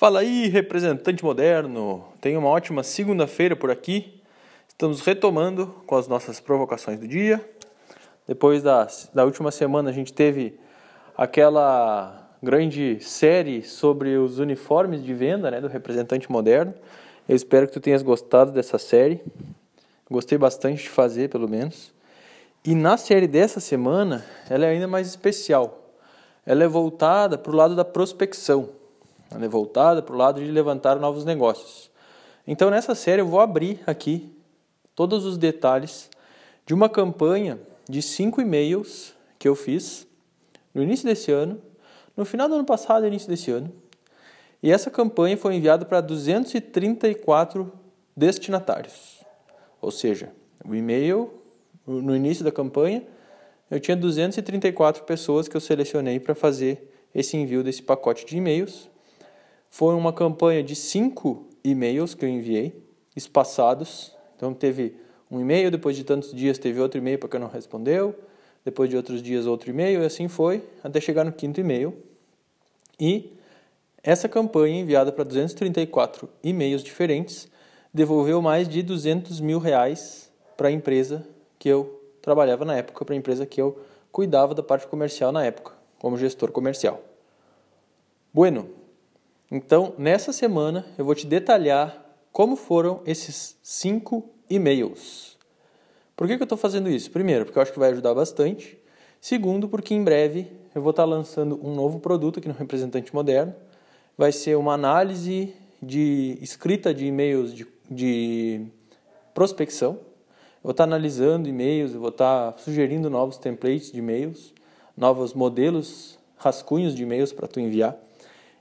Fala aí, representante moderno! Tenha uma ótima segunda-feira por aqui. Estamos retomando com as nossas provocações do dia. Depois da, da última semana, a gente teve aquela grande série sobre os uniformes de venda né, do representante moderno. Eu espero que tu tenhas gostado dessa série. Gostei bastante de fazer, pelo menos. E na série dessa semana, ela é ainda mais especial. Ela é voltada para o lado da prospecção ela é voltada para o lado de levantar novos negócios. Então, nessa série, eu vou abrir aqui todos os detalhes de uma campanha de cinco e-mails que eu fiz no início desse ano, no final do ano passado e início desse ano. E essa campanha foi enviada para 234 destinatários. Ou seja, o e-mail, no início da campanha, eu tinha 234 pessoas que eu selecionei para fazer esse envio desse pacote de e-mails. Foi uma campanha de cinco e-mails que eu enviei, espaçados. Então teve um e-mail, depois de tantos dias teve outro e-mail para quem não respondeu, depois de outros dias outro e-mail, e assim foi, até chegar no quinto e-mail. E essa campanha, enviada para 234 e-mails diferentes, devolveu mais de 200 mil reais para a empresa que eu trabalhava na época, para a empresa que eu cuidava da parte comercial na época, como gestor comercial. Bueno, então, nessa semana, eu vou te detalhar como foram esses cinco e-mails. Por que, que eu estou fazendo isso? Primeiro, porque eu acho que vai ajudar bastante. Segundo, porque em breve eu vou estar lançando um novo produto aqui no Representante Moderno. Vai ser uma análise de escrita de e-mails de, de prospecção. Eu vou estar analisando e-mails, eu vou estar sugerindo novos templates de e-mails, novos modelos, rascunhos de e-mails para tu enviar.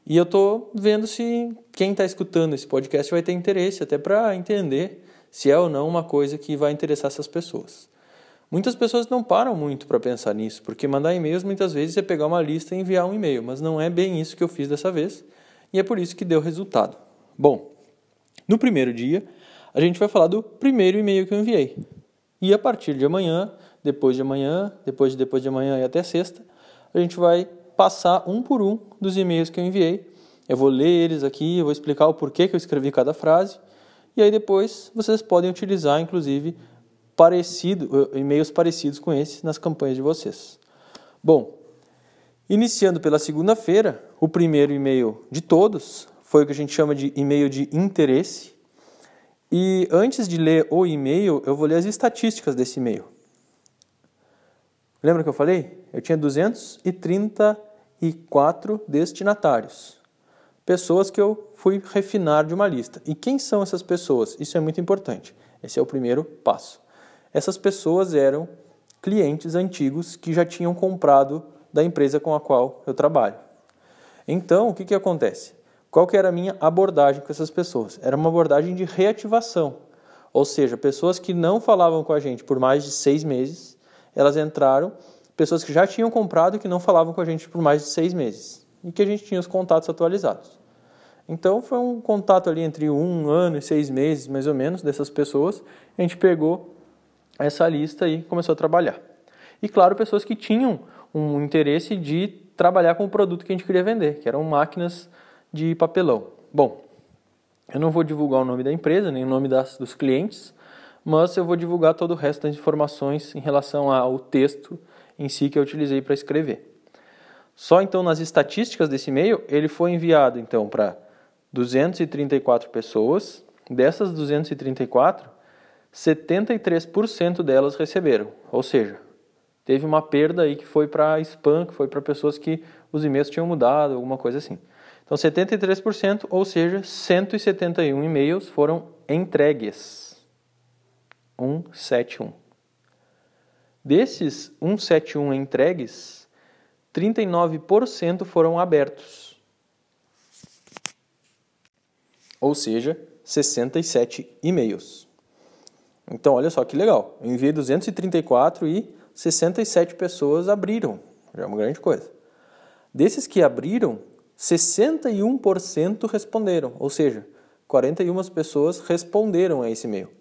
E eu estou vendo se quem está escutando esse podcast vai ter interesse, até para entender se é ou não uma coisa que vai interessar essas pessoas. Muitas pessoas não param muito para pensar nisso, porque mandar e-mails muitas vezes é pegar uma lista e enviar um e-mail, mas não é bem isso que eu fiz dessa vez, e é por isso que deu resultado. Bom, no primeiro dia, a gente vai falar do primeiro e-mail que eu enviei. E a partir de amanhã, depois de amanhã, depois de depois de amanhã e até sexta, a gente vai passar um por um dos e-mails que eu enviei. Eu vou ler eles aqui, eu vou explicar o porquê que eu escrevi cada frase. E aí depois vocês podem utilizar, inclusive, parecido, eh, e-mails parecidos com esse nas campanhas de vocês. Bom, iniciando pela segunda-feira, o primeiro e-mail de todos foi o que a gente chama de e-mail de interesse. E antes de ler o e-mail, eu vou ler as estatísticas desse e-mail. Lembra que eu falei? Eu tinha 230 e quatro destinatários. Pessoas que eu fui refinar de uma lista. E quem são essas pessoas? Isso é muito importante. Esse é o primeiro passo. Essas pessoas eram clientes antigos que já tinham comprado da empresa com a qual eu trabalho. Então, o que, que acontece? Qual que era a minha abordagem com essas pessoas? Era uma abordagem de reativação. Ou seja, pessoas que não falavam com a gente por mais de seis meses, elas entraram pessoas que já tinham comprado e que não falavam com a gente por mais de seis meses e que a gente tinha os contatos atualizados. Então foi um contato ali entre um ano e seis meses, mais ou menos, dessas pessoas. A gente pegou essa lista e começou a trabalhar. E claro, pessoas que tinham um interesse de trabalhar com o produto que a gente queria vender, que eram máquinas de papelão. Bom, eu não vou divulgar o nome da empresa, nem o nome das, dos clientes, mas eu vou divulgar todo o resto das informações em relação ao texto em si que eu utilizei para escrever. Só então nas estatísticas desse e-mail, ele foi enviado então para 234 pessoas. Dessas 234, 73% delas receberam. Ou seja, teve uma perda aí que foi para spam, que foi para pessoas que os e-mails tinham mudado, alguma coisa assim. Então 73%, ou seja, 171 e-mails foram entregues. 171. Desses 171 entregues, 39% foram abertos. Ou seja, 67 e-mails. Então, olha só que legal. Eu enviei 234 e 67 pessoas abriram. Já é uma grande coisa. Desses que abriram, 61% responderam. Ou seja, 41 pessoas responderam a esse e-mail.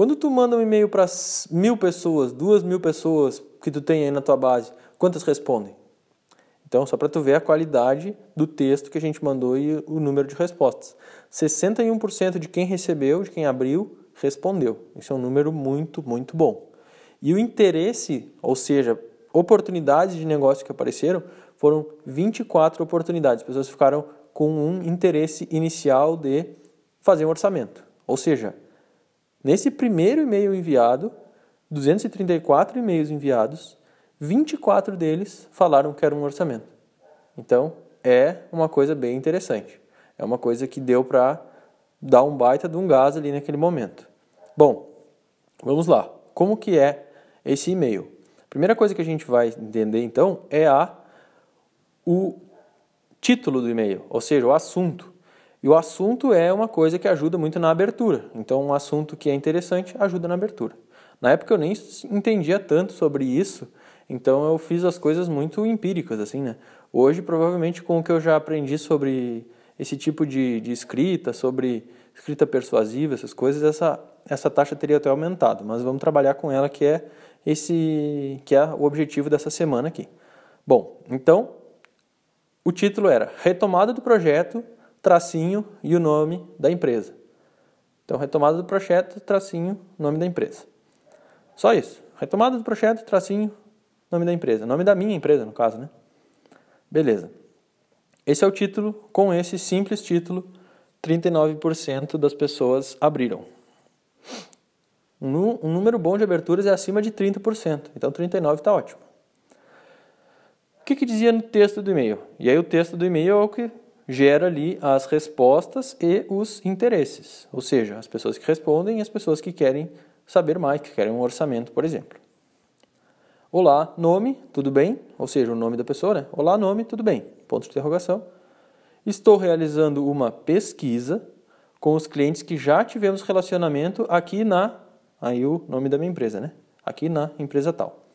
Quando tu manda um e-mail para mil pessoas, duas mil pessoas que tu tem aí na tua base, quantas respondem? Então, só para tu ver a qualidade do texto que a gente mandou e o número de respostas. 61% de quem recebeu, de quem abriu, respondeu. Isso é um número muito, muito bom. E o interesse, ou seja, oportunidades de negócio que apareceram, foram 24 oportunidades. As pessoas ficaram com um interesse inicial de fazer um orçamento. Ou seja, nesse primeiro e-mail enviado, 234 e-mails enviados, 24 deles falaram que era um orçamento. Então, é uma coisa bem interessante. É uma coisa que deu para dar um baita de um gás ali naquele momento. Bom, vamos lá. Como que é esse e-mail? Primeira coisa que a gente vai entender então é a o título do e-mail, ou seja, o assunto. E o assunto é uma coisa que ajuda muito na abertura. Então, um assunto que é interessante ajuda na abertura. Na época eu nem entendia tanto sobre isso, então eu fiz as coisas muito empíricas, assim, né? Hoje, provavelmente, com o que eu já aprendi sobre esse tipo de, de escrita, sobre escrita persuasiva, essas coisas, essa, essa taxa teria até aumentado. Mas vamos trabalhar com ela, que é esse que é o objetivo dessa semana aqui. Bom, então, o título era Retomada do Projeto, tracinho e o nome da empresa. Então, retomada do projeto, tracinho, nome da empresa. Só isso. Retomada do projeto, tracinho, nome da empresa. Nome da minha empresa, no caso, né? Beleza. Esse é o título. Com esse simples título, 39% das pessoas abriram. Um, número bom de aberturas é acima de 30%. Então, 39% está ótimo. O que, que dizia no texto do e-mail? E aí, o texto do e-mail é o que gera ali as respostas e os interesses. Ou seja, as pessoas que respondem e as pessoas que querem saber mais, que querem um orçamento, por exemplo. Olá, nome, tudo bem? Ou seja, o nome da pessoa, né? Olá, nome, tudo bem? Ponto de interrogação. Estou realizando uma pesquisa com os clientes que já tivemos relacionamento aqui na. Aí o nome da minha empresa, né? Aqui na empresa tal.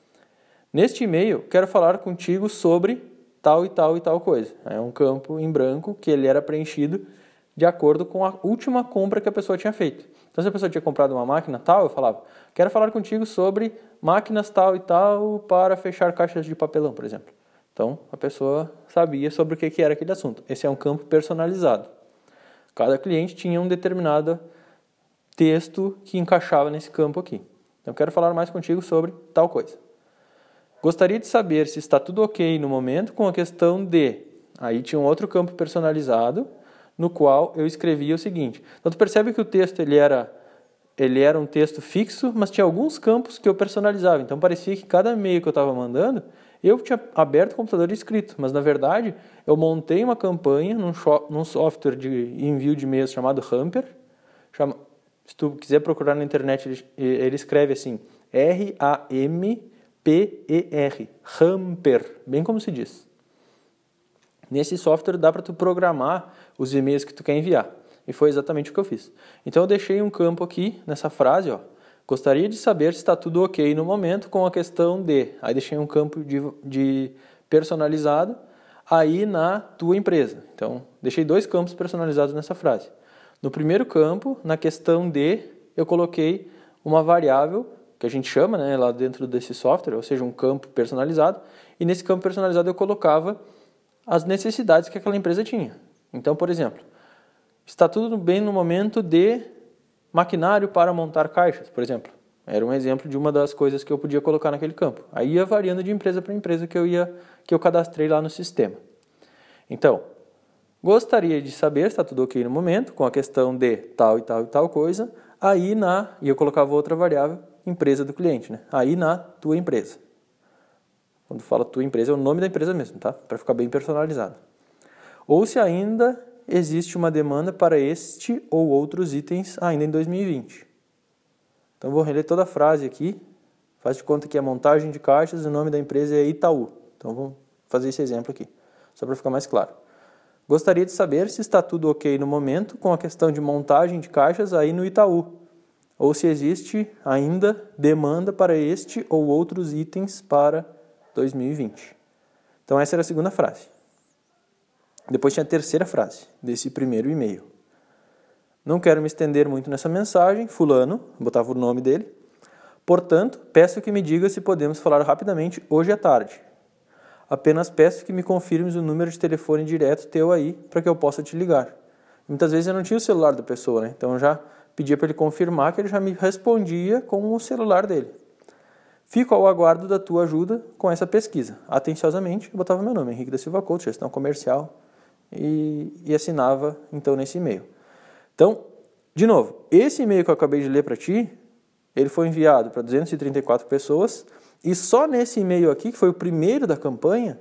Neste e-mail, quero falar contigo sobre tal e tal e tal coisa. É um campo em branco que ele era preenchido de acordo com a última compra que a pessoa tinha feito. Então, se a pessoa tinha comprado uma máquina tal, eu falava, quero falar contigo sobre máquinas tal e tal para fechar caixas de papelão, por exemplo. Então, a pessoa sabia sobre o que era aquele assunto. Esse é um campo personalizado. Cada cliente tinha um determinado texto que encaixava nesse campo aqui. Então, quero falar mais contigo sobre tal coisa. Gostaria de saber se está tudo ok no momento com a questão de. Aí tinha um outro campo personalizado no qual eu escrevia o seguinte. Então tu percebe que o texto ele era ele era um texto fixo, mas tinha alguns campos que eu personalizava. Então parecia que cada e-mail que eu estava mandando, eu tinha aberto o computador e escrito, mas na verdade eu montei uma campanha num, num software de envio de e-mails chamado Hamper. Chama, se tu quiser procurar na internet, ele, ele escreve assim: R-A-M-P-E-R, Hamper, bem como se diz. Nesse software dá para tu programar os e-mails que tu quer enviar. E foi exatamente o que eu fiz. Então eu deixei um campo aqui nessa frase, ó. Gostaria de saber se está tudo ok no momento com a questão de. Aí deixei um campo de, de personalizado aí na tua empresa. Então deixei dois campos personalizados nessa frase. No primeiro campo, na questão de, eu coloquei uma variável que a gente chama, né, lá dentro desse software, ou seja, um campo personalizado. E nesse campo personalizado eu colocava as necessidades que aquela empresa tinha. Então, por exemplo, está tudo bem no momento de maquinário para montar caixas, por exemplo. Era um exemplo de uma das coisas que eu podia colocar naquele campo. Aí ia variando de empresa para empresa que eu ia que eu cadastrei lá no sistema. Então, gostaria de saber está tudo ok no momento com a questão de tal e tal e tal coisa. Aí na e eu colocava outra variável empresa do cliente, né? Aí na tua empresa. Quando fala tua empresa, é o nome da empresa mesmo, tá? Para ficar bem personalizado. Ou se ainda existe uma demanda para este ou outros itens ainda em 2020. Então vou reler toda a frase aqui. Faz de conta que é montagem de caixas e o nome da empresa é Itaú. Então vamos fazer esse exemplo aqui, só para ficar mais claro. Gostaria de saber se está tudo ok no momento com a questão de montagem de caixas aí no Itaú, ou se existe ainda demanda para este ou outros itens para 2020. Então, essa era a segunda frase. Depois tinha a terceira frase desse primeiro e-mail. Não quero me estender muito nessa mensagem, Fulano, botava o nome dele. Portanto, peço que me diga se podemos falar rapidamente hoje à tarde. apenas peço que me confirmes o número de telefone direto teu aí para que eu possa te ligar. Muitas vezes eu não tinha o celular da pessoa, né? Então já pedia para ele confirmar que ele já me respondia com o celular dele. Fico ao aguardo da tua ajuda com essa pesquisa. Atenciosamente, eu botava meu nome, Henrique da Silva Couto, gestão comercial, e, e assinava então nesse e-mail. Então, de novo, esse e-mail que eu acabei de ler para ti, ele foi enviado para 234 pessoas e só nesse e-mail aqui, que foi o primeiro da campanha,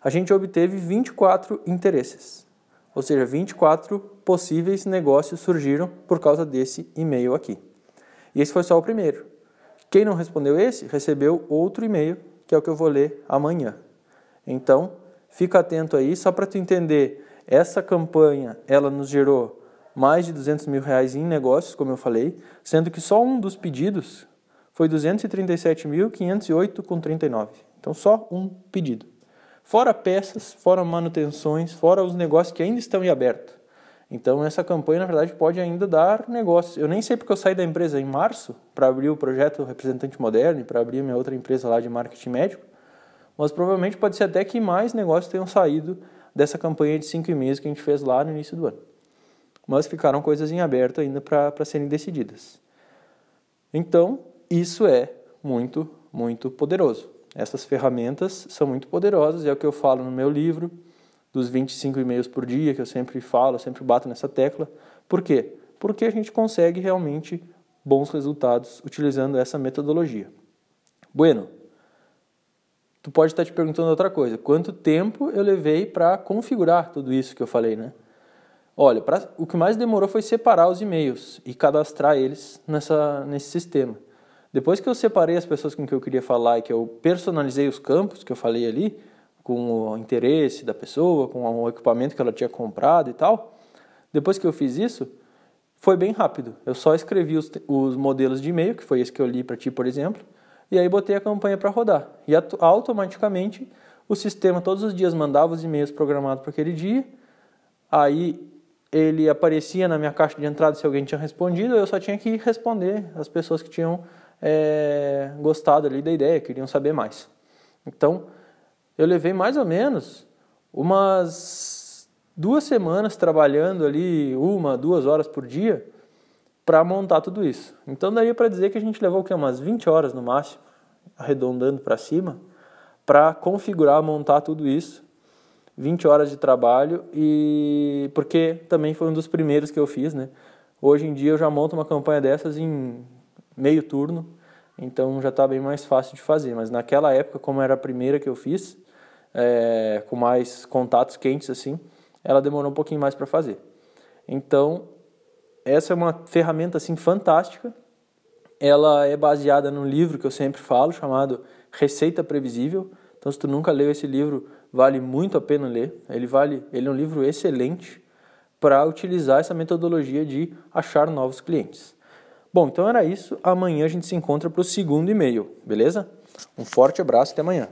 a gente obteve 24 interesses. Ou seja, 24 possíveis negócios surgiram por causa desse e-mail aqui. E esse foi só o primeiro. Quem não respondeu esse, recebeu outro e-mail, que é o que eu vou ler amanhã. Então, fica atento aí, só para tu entender, essa campanha, ela nos gerou mais de 200 mil reais em negócios, como eu falei, sendo que só um dos pedidos foi 237.508,39. Então, só um pedido. Fora peças, fora manutenções, fora os negócios que ainda estão em aberto. Então, essa campanha, na verdade, pode ainda dar negócio. Eu nem sei porque eu saí da empresa em março para abrir o projeto Representante Moderno e para abrir minha outra empresa lá de marketing médico, mas provavelmente pode ser até que mais negócios tenham saído dessa campanha de cinco meses que a gente fez lá no início do ano. Mas ficaram coisas em aberto ainda para serem decididas. Então, isso é muito, muito poderoso. Essas ferramentas são muito poderosas, é o que eu falo no meu livro, dos 25 e-mails por dia, que eu sempre falo, sempre bato nessa tecla. Por quê? Porque a gente consegue realmente bons resultados utilizando essa metodologia. Bueno, tu pode estar te perguntando outra coisa. Quanto tempo eu levei para configurar tudo isso que eu falei, né? Olha, pra, o que mais demorou foi separar os e-mails e cadastrar eles nessa, nesse sistema. Depois que eu separei as pessoas com quem eu queria falar e que eu personalizei os campos que eu falei ali, com o interesse da pessoa, com o equipamento que ela tinha comprado e tal, depois que eu fiz isso, foi bem rápido. Eu só escrevi os, os modelos de e-mail, que foi esse que eu li para ti, por exemplo, e aí botei a campanha para rodar. E automaticamente o sistema todos os dias mandava os e-mails programados para aquele dia, aí ele aparecia na minha caixa de entrada se alguém tinha respondido, eu só tinha que responder as pessoas que tinham é, gostado ali da ideia, queriam saber mais. Então, eu levei mais ou menos umas duas semanas trabalhando ali, uma, duas horas por dia, para montar tudo isso. Então, daria para dizer que a gente levou o quê? umas 20 horas no máximo, arredondando para cima, para configurar, montar tudo isso. 20 horas de trabalho e porque também foi um dos primeiros que eu fiz, né? Hoje em dia eu já monto uma campanha dessas em meio turno, então já está bem mais fácil de fazer. Mas naquela época, como era a primeira que eu fiz, é, com mais contatos quentes assim, ela demorou um pouquinho mais para fazer. Então, essa é uma ferramenta assim fantástica. Ela é baseada num livro que eu sempre falo, chamado Receita Previsível. Então, se tu nunca leu esse livro, vale muito a pena ler. Ele vale, ele é um livro excelente para utilizar essa metodologia de achar novos clientes. Bom, então era isso. Amanhã a gente se encontra para o segundo e-mail, beleza? Um forte abraço e até amanhã.